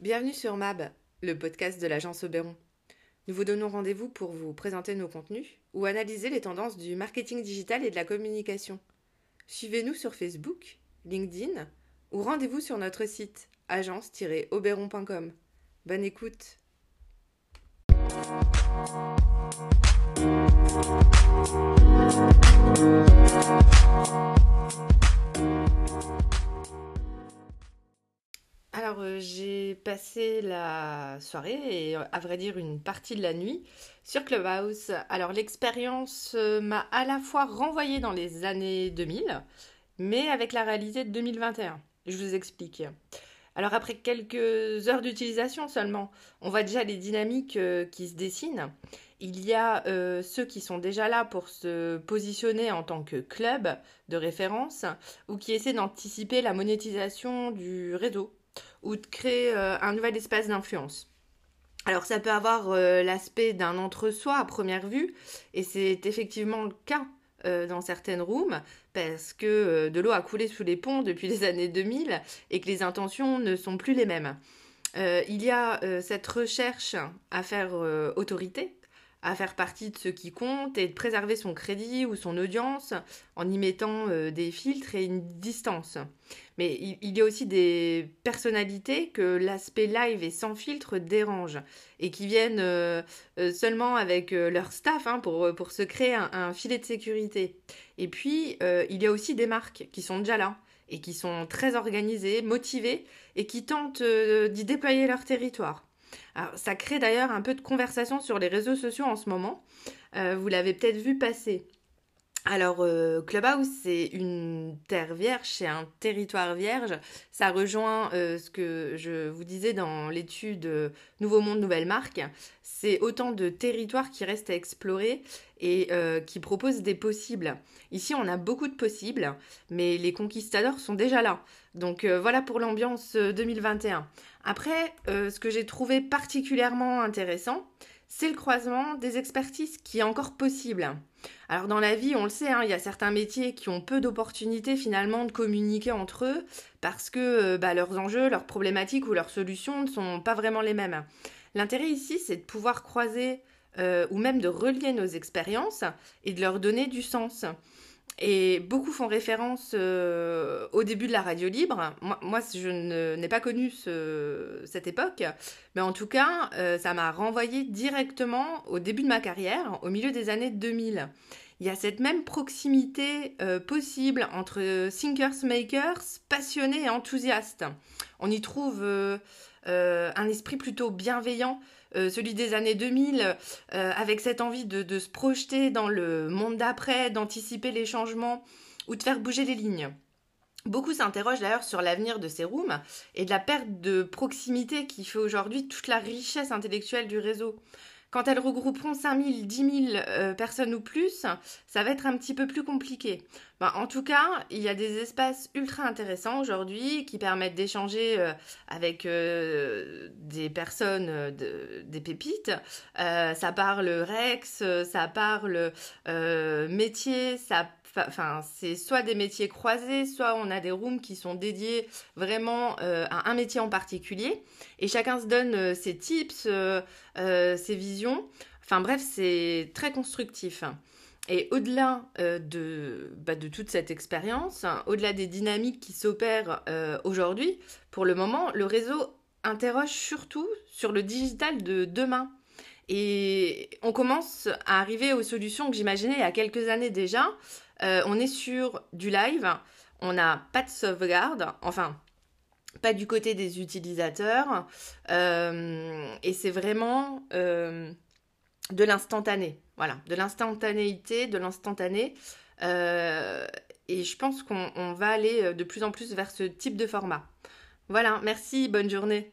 Bienvenue sur MAB, le podcast de l'agence Oberon. Nous vous donnons rendez-vous pour vous présenter nos contenus ou analyser les tendances du marketing digital et de la communication. Suivez-nous sur Facebook, LinkedIn ou rendez-vous sur notre site agence-oberon.com. Bonne écoute. Passé la soirée et euh, à vrai dire une partie de la nuit sur Clubhouse. Alors, l'expérience euh, m'a à la fois renvoyé dans les années 2000, mais avec la réalité de 2021. Je vous explique. Alors, après quelques heures d'utilisation seulement, on voit déjà les dynamiques qui se dessinent. Il y a ceux qui sont déjà là pour se positionner en tant que club de référence ou qui essaient d'anticiper la monétisation du réseau ou de créer euh, un nouvel espace d'influence. Alors ça peut avoir euh, l'aspect d'un entre-soi à première vue, et c'est effectivement le cas euh, dans certaines rooms, parce que de l'eau a coulé sous les ponts depuis les années 2000 et que les intentions ne sont plus les mêmes. il y a cette recherche à faire autorité, à faire partie de ce qui compte et de préserver son crédit ou son audience en y mettant euh, des filtres et une distance. Mais il, y a aussi des personnalités que l'aspect live et sans filtre dérange et qui viennent euh, euh, seulement avec leur staff hein, pour, pour se créer un, filet de sécurité. Et puis, il y a aussi des marques qui sont déjà là et qui sont très organisées, motivées et qui tentent d'y déployer leur territoire ça crée d'ailleurs un peu de conversation sur les réseaux sociaux en ce moment. Euh, vous l'avez peut-être vu passer. Alors, euh, Clubhouse, c'est une terre vierge, c'est un territoire vierge. Ça rejoint euh, ce que je vous disais dans l'étude Nouveau Monde, Nouvelle Marque. C'est autant de territoires qui restent à explorer et qui proposent des possibles. Ici, on a beaucoup de possibles, mais les conquistadors sont déjà là. Donc voilà pour l'ambiance 2021. Après, ce que j'ai trouvé particulièrement intéressant, c'est le croisement des expertises qui est encore possible. Alors dans la vie, on le sait, hein, il y a certains métiers qui ont peu d'opportunités finalement de communiquer entre eux parce que euh, bah, leurs enjeux, leurs problématiques ou leurs solutions ne sont pas vraiment les mêmes. L'intérêt ici, c'est de pouvoir croiser euh, ou même de relier nos expériences et de leur donner du sens. Et beaucoup font référence euh, au début de la radio libre. Moi, je n'ai pas connu cette époque, mais en tout cas, euh, ça m'a renvoyé directement au début de ma carrière, au milieu des années 2000. Il y a cette même proximité euh, possible entre thinkers makers, passionnés et enthousiastes. On y trouve un esprit plutôt bienveillant euh, celui des années 2000, euh, avec cette envie de, se projeter dans le monde d'après, d'anticiper les changements ou de faire bouger les lignes. Beaucoup s'interrogent d'ailleurs sur l'avenir de ces rooms et de la perte de proximité qui fait aujourd'hui toute la richesse intellectuelle du réseau. Quand elles regrouperont 5000, 10 000 personnes ou plus, ça va être un petit peu plus compliqué. Ben, en tout cas, il y a des espaces ultra intéressants aujourd'hui qui permettent d'échanger euh, avec euh, des personnes, euh, des pépites. ça parle Rex, ça parle métier, ça Enfin, c'est soit des métiers croisés, soit on a des rooms qui sont dédiés vraiment à un métier en particulier. Et chacun se donne ses tips, ses visions. Enfin bref, c'est très constructif. Et au-delà de, bah, de, toute cette expérience, au-delà des dynamiques qui s'opèrent aujourd'hui, pour le moment, le réseau interroge surtout sur le digital de demain. Et on commence à arriver aux solutions que j'imaginais il y a quelques années déjà, euh, on est sur du live, on n'a pas de sauvegarde, enfin, pas du côté des utilisateurs, euh, et c'est vraiment euh, de l'instantané. Voilà, de l'instantanéité, de l'instantané. et je pense qu'on va aller de plus en plus vers ce type de format. Voilà, merci, bonne journée.